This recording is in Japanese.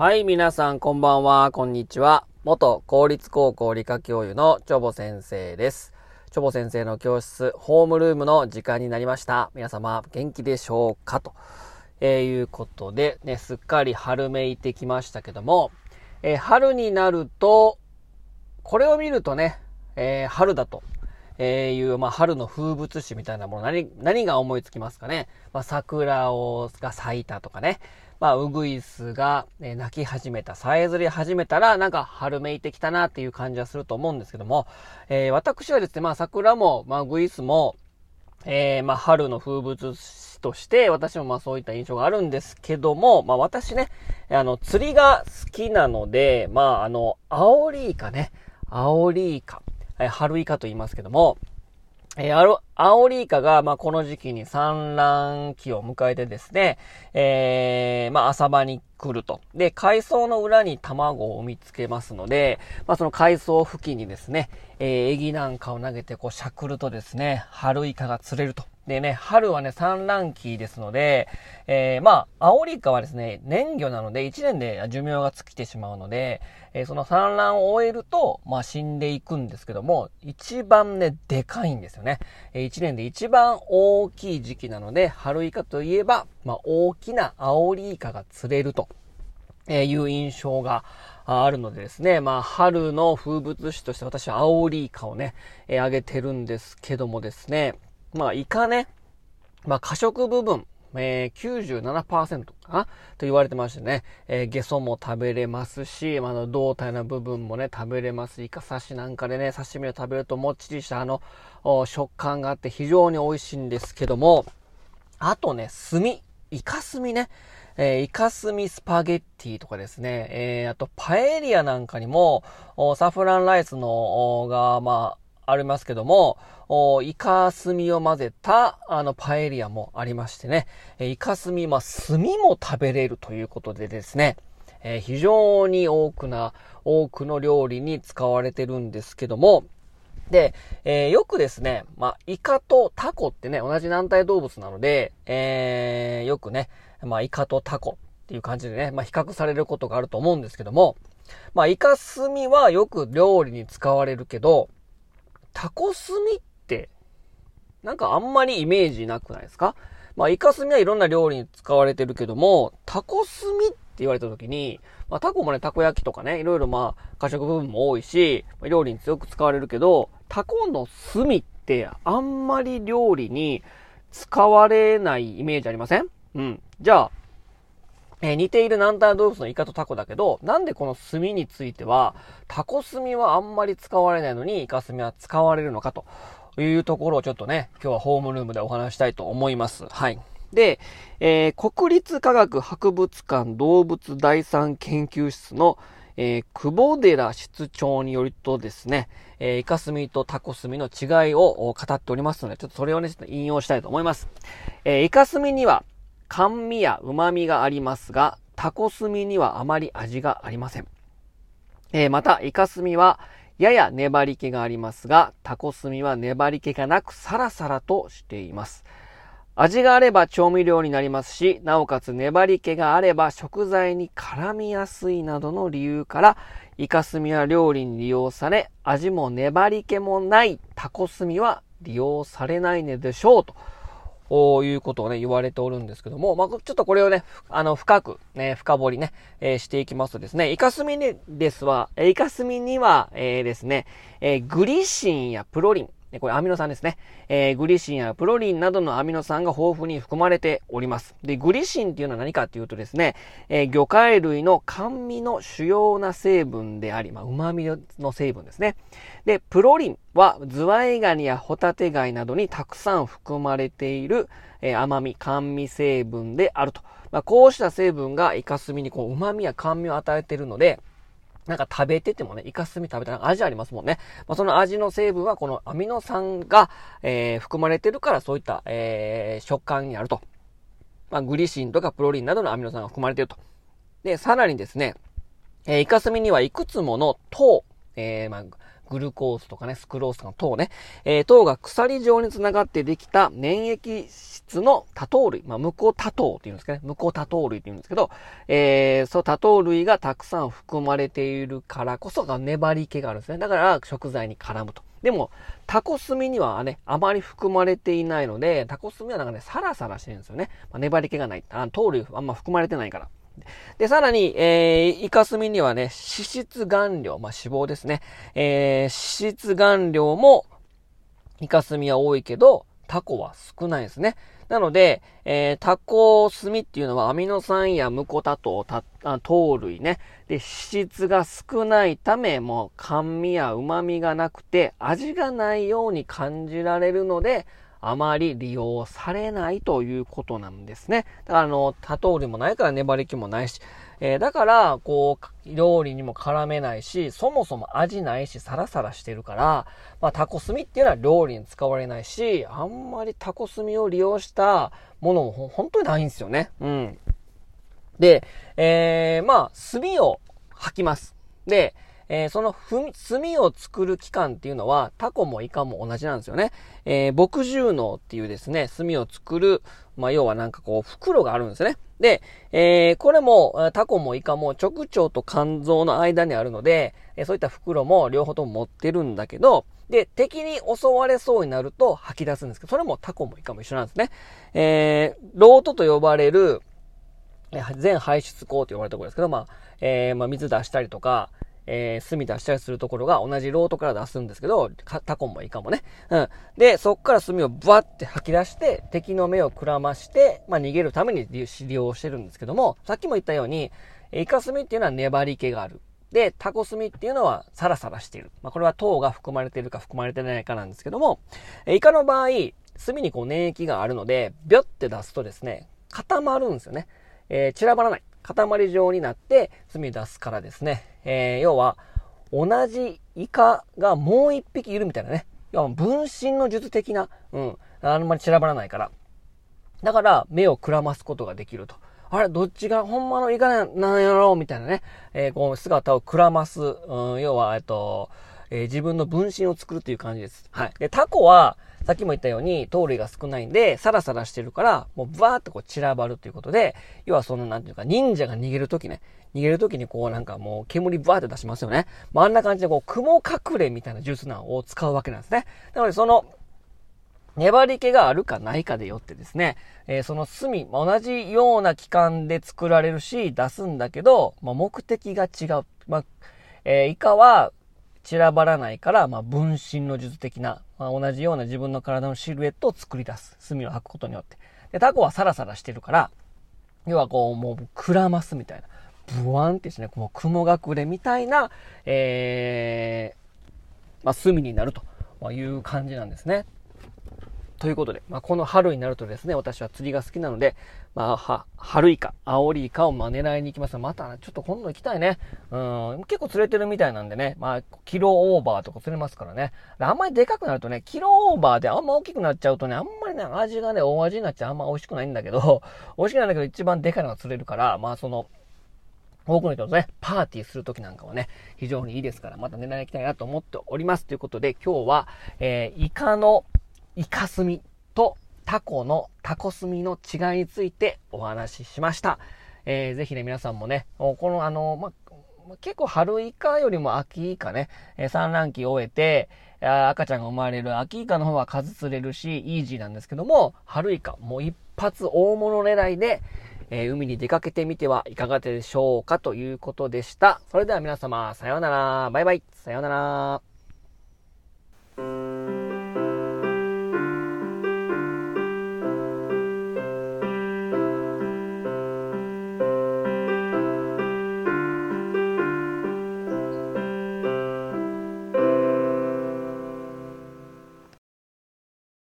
はい、皆さんこんばんは、こんにちは。元公立高校理科教諭のチョボ先生です。チョボ先生の教室、ホームルームの時間になりました。皆様、元気でしょうか？と、えー、いうことで、ね、すっかり春めいてきましたけども、えー、春になると、これを見るとね、えー、春だと、えいう、まあ、春の風物詩みたいなもの、何、何が思いつきますかね？まあ、桜を、が咲いたとかね。まあ、ウグイスが、ね、鳴き始めた、さえずり始めたら、なんか春めいてきたなっていう感じはすると思うんですけども、えー、私はですね、まあ、桜も、まあ、ウグイスも、えー、まあ、春の風物詩として、私もまあ、そういった印象があるんですけども、まあ、私ね、あの、釣りが好きなので、まあ、あの、アオリイカね、アオリイカ、春イカと言いますけども、えー、ア、オリイカが、まあ、この時期に産卵期を迎えてですね、えー、まあ、浅場に来ると。で、海藻の裏に卵を産みつけますので、まあ、その海藻付近にですね、えー、エギなんかを投げて、こう、しゃくるとですね、春イカが釣れると。でね、春はね、産卵期ですので、えー、まあ、アオリイカはですね、年魚なので、1年で寿命が尽きてしまうので、えー、その産卵を終えると、まあ、死んでいくんですけども、一番ね、でかいんですよね。えー、1年で一番大きい時期なので、春イカといえば、まあ、大きなアオリイカが釣れると。えいう印象があるのでですね、まあ、春の風物詩として私はアオリイカをね、えー、あげてるんですけどもですね、まあ、イカね、まあ、過食部分、えー、97%かな？と言われてましてね、えー、ゲソも食べれますし、まあ、の胴体の部分もね、食べれます。イカ刺しなんかでね、刺身を食べるともっちりしたあの、食感があって非常に美味しいんですけども、あとね、炭、イカ炭ね、えー、イカスミスパゲッティとかですね、えー、あとパエリアなんかにも、サフランライスの、が、まああ、りますけども、イカ炭を混ぜた、あの、パエリアもありましてね、イカ炭、まあ、炭も食べれるということでですね、えー、非常に多くな、多くの料理に使われてるんですけども、で、えー、よくですね、まあ、イカとタコってね、同じ軟体動物なので、えー、よくね、まあ、イカとタコっていう感じでね、まあ、比較されることがあると思うんですけども、まあ、イカ炭はよく料理に使われるけど、タコ炭って、なんかあんまりイメージなくないですか？まあ、イカ炭はいろんな料理に使われてるけども、タコ炭って言われた時に、まあ、タコもね、たこ焼きとかね、いろいろまあ、過食部分も多いし、料理に強く使われるけど、タコの炭ってあんまり料理に使われないイメージありません？うん。じゃあ、えー、似ている軟体動物のイカとタコだけど、なんでこの炭については、タコ炭はあんまり使われないのに、イカ炭は使われるのかというところをちょっとね、今日はホームルームでお話したいと思います。はい。で、えー、国立科学博物館動物第三研究室の、えー、久保寺室長によるとですね、えー、イカ炭とタコ炭の違いを語っておりますので、ちょっとそれをね、ちょっと引用したいと思います。えー、イカ炭には、甘味や旨味がありますが、タコ炭にはあまり味がありません。えー、また、イカ炭はやや粘り気がありますが、タコ炭は粘り気がなくサラサラとしています。味があれば調味料になりますし、なおかつ粘り気があれば食材に絡みやすいなどの理由から、イカ炭は料理に利用され、味も粘り気もないタコ炭は利用されないのでしょうと。こういうことをね、言われておるんですけども、まあ、ちょっとこれをね、あの、深く、ね、深掘りね、えー、していきますとですね、イカスミですは、イカスミには、えー、ですね、えー、グリシンやプロリン、これアミノ酸ですね。えー、グリシンやプロリンなどのアミノ酸が豊富に含まれております。で、グリシンっていうのは何かっていうとですね、えー、魚介類の甘味の主要な成分であり、まあ、旨味の成分ですね。で、プロリンはズワイガニやホタテ貝などにたくさん含まれている、えー、甘み、甘味成分であると。まあ、こうした成分がイカスミにこう旨味や甘味を与えているので、なんか食べててもね、イカスミ食べたら味ありますもんね。まあ、その味の成分はこのアミノ酸が、えー、含まれてるからそういった、えー、食感になると。まあ、グリシンとかプロリンなどのアミノ酸が含まれてると。で、さらにですね、えー、イカスミにはいくつもの糖、えー、まあ、グルコースとかね、スクロースの糖ね、えー、糖が鎖状につながってできた粘液質の多糖類、まあ、無効多糖っていうんですかね、無効多糖類って言うんですけど、えー、そう多糖類がたくさん含まれているからこそが粘り気があるんですね。だから食材に絡むと。でも、タコ炭にはね、あまり含まれていないので、タコ炭はなんかね、サラサラしてるんですよね。まあ、粘り気がない。あ糖類あんま含まれてないから。で、さらに、えー、イカスミにはね、脂質含量、まあ、脂肪ですね。えー、脂質含量も、イカスミは多いけど、タコは少ないですね。なので、えー、タコ炭っていうのはアミノ酸やムコタ糖、糖類ね。で、脂質が少ないため、もう甘味や旨味がなくて、味がないように感じられるので、あまり利用されないということなんですね。だからあの、多糖類もないから粘り気もないし、えー、だから、こう、料理にも絡めないし、そもそも味ないし、サラサラしてるから、まあ、タコ炭っていうのは料理に使われないし、あんまりタコ炭を利用したものも本当にないんですよね。うん。で、えー、まあ、炭を吐きます。で、えー、その炭を作る期間っていうのは、タコもイカも同じなんですよね。えー、牧獣脳っていうですね、炭を作る、まあ、要はなんかこう、袋があるんですね。で、えー、これも、タコもイカも直腸と肝臓の間にあるので、えそういった袋も両方とも持ってるんだけど、で、敵に襲われそうになると吐き出すんですけど、それもタコもイカも一緒なんですね。えー、ロートと呼ばれる、全排出口と呼ばれるところですけど、まあ、えー、まあ、水出したりとか、えー、炭出したりするところが同じロートから出すんですけど、タコもイカもね。うん。で、そっから炭をブワって吐き出して、敵の目をくらまして、まあ、逃げるために利用してるんですけども、さっきも言ったように、イカ炭っていうのは粘り気がある。で、タコ炭っていうのはサラサラしている。まあ、これは糖が含まれているか含まれてないかなんですけども、イカの場合、炭にこう粘液があるので、ビョって出すとですね、固まるんですよね。えー、散らばらない。塊状になって炭出すからですね。えー、要は、同じイカがもう一匹いるみたいなね。要は分身の術的な、うん、あんまり散らばらないから。だから、目をくらますことができると。あれ、どっちがほんまのイカなんやろうみたいなね。えー、こう、姿をくらます。うん、要は、えっと、えー、自分の分身を作るっていう感じです。はい。で、タコは、さっきも言ったように、糖類が少ないんで、サラサラしてるから、もうバーってこう散らばるということで、要はその、なんていうか、忍者が逃げるときね、逃げるときにこうなんかもう煙バーって出しますよね。まあ、あんな感じでこう、雲隠れみたいなジュースなんを使うわけなんですね。なのでその、粘り気があるかないかでよってですね、えー、その炭、まあ、同じような期間で作られるし、出すんだけど、まあ、目的が違う。まあ、えー、イカは散らばらないから、まあ、分身の術的な、まあ、同じような自分の体のシルエットを作り出す。隅を吐くことによって。で、タコはサラサラしてるから、要はこう、もう、くらますみたいな。ブワンってですね、こう、雲隠れみたいな、えー、まあ、炭になるという感じなんですね。ということで、まあ、この春になるとですね、私は釣りが好きなので、まあ、は、春イカ、青リイカをま狙いに行きますまた、ちょっと今度行きたいね。うん、結構釣れてるみたいなんでね、まあ、キロオーバーとか釣れますからね。あんまりでかくなるとね、キロオーバーであんま大きくなっちゃうとね、あんまりね、味がね、大味になっちゃうあんま美味しくないんだけど、美味しくないんだけど一番でかいのが釣れるから、まあ、その、多くの人とね、パーティーするときなんかはね、非常にいいですから、また狙いに行きたいなと思っております。ということで、今日は、えー、イカのイカスミとタコのタコスミの違いについてお話ししました。えー、ぜひね、皆さんもね、このあの、ま、結構春イカよりも秋イカね、産卵期を終えて、赤ちゃんが生まれる秋イカの方は数釣れるし、イージーなんですけども、春イカ、もう一発大物狙いで、えー、海に出かけてみてはいかがでしょうかということでした。それでは皆様、さようなら。バイバイ。さようなら。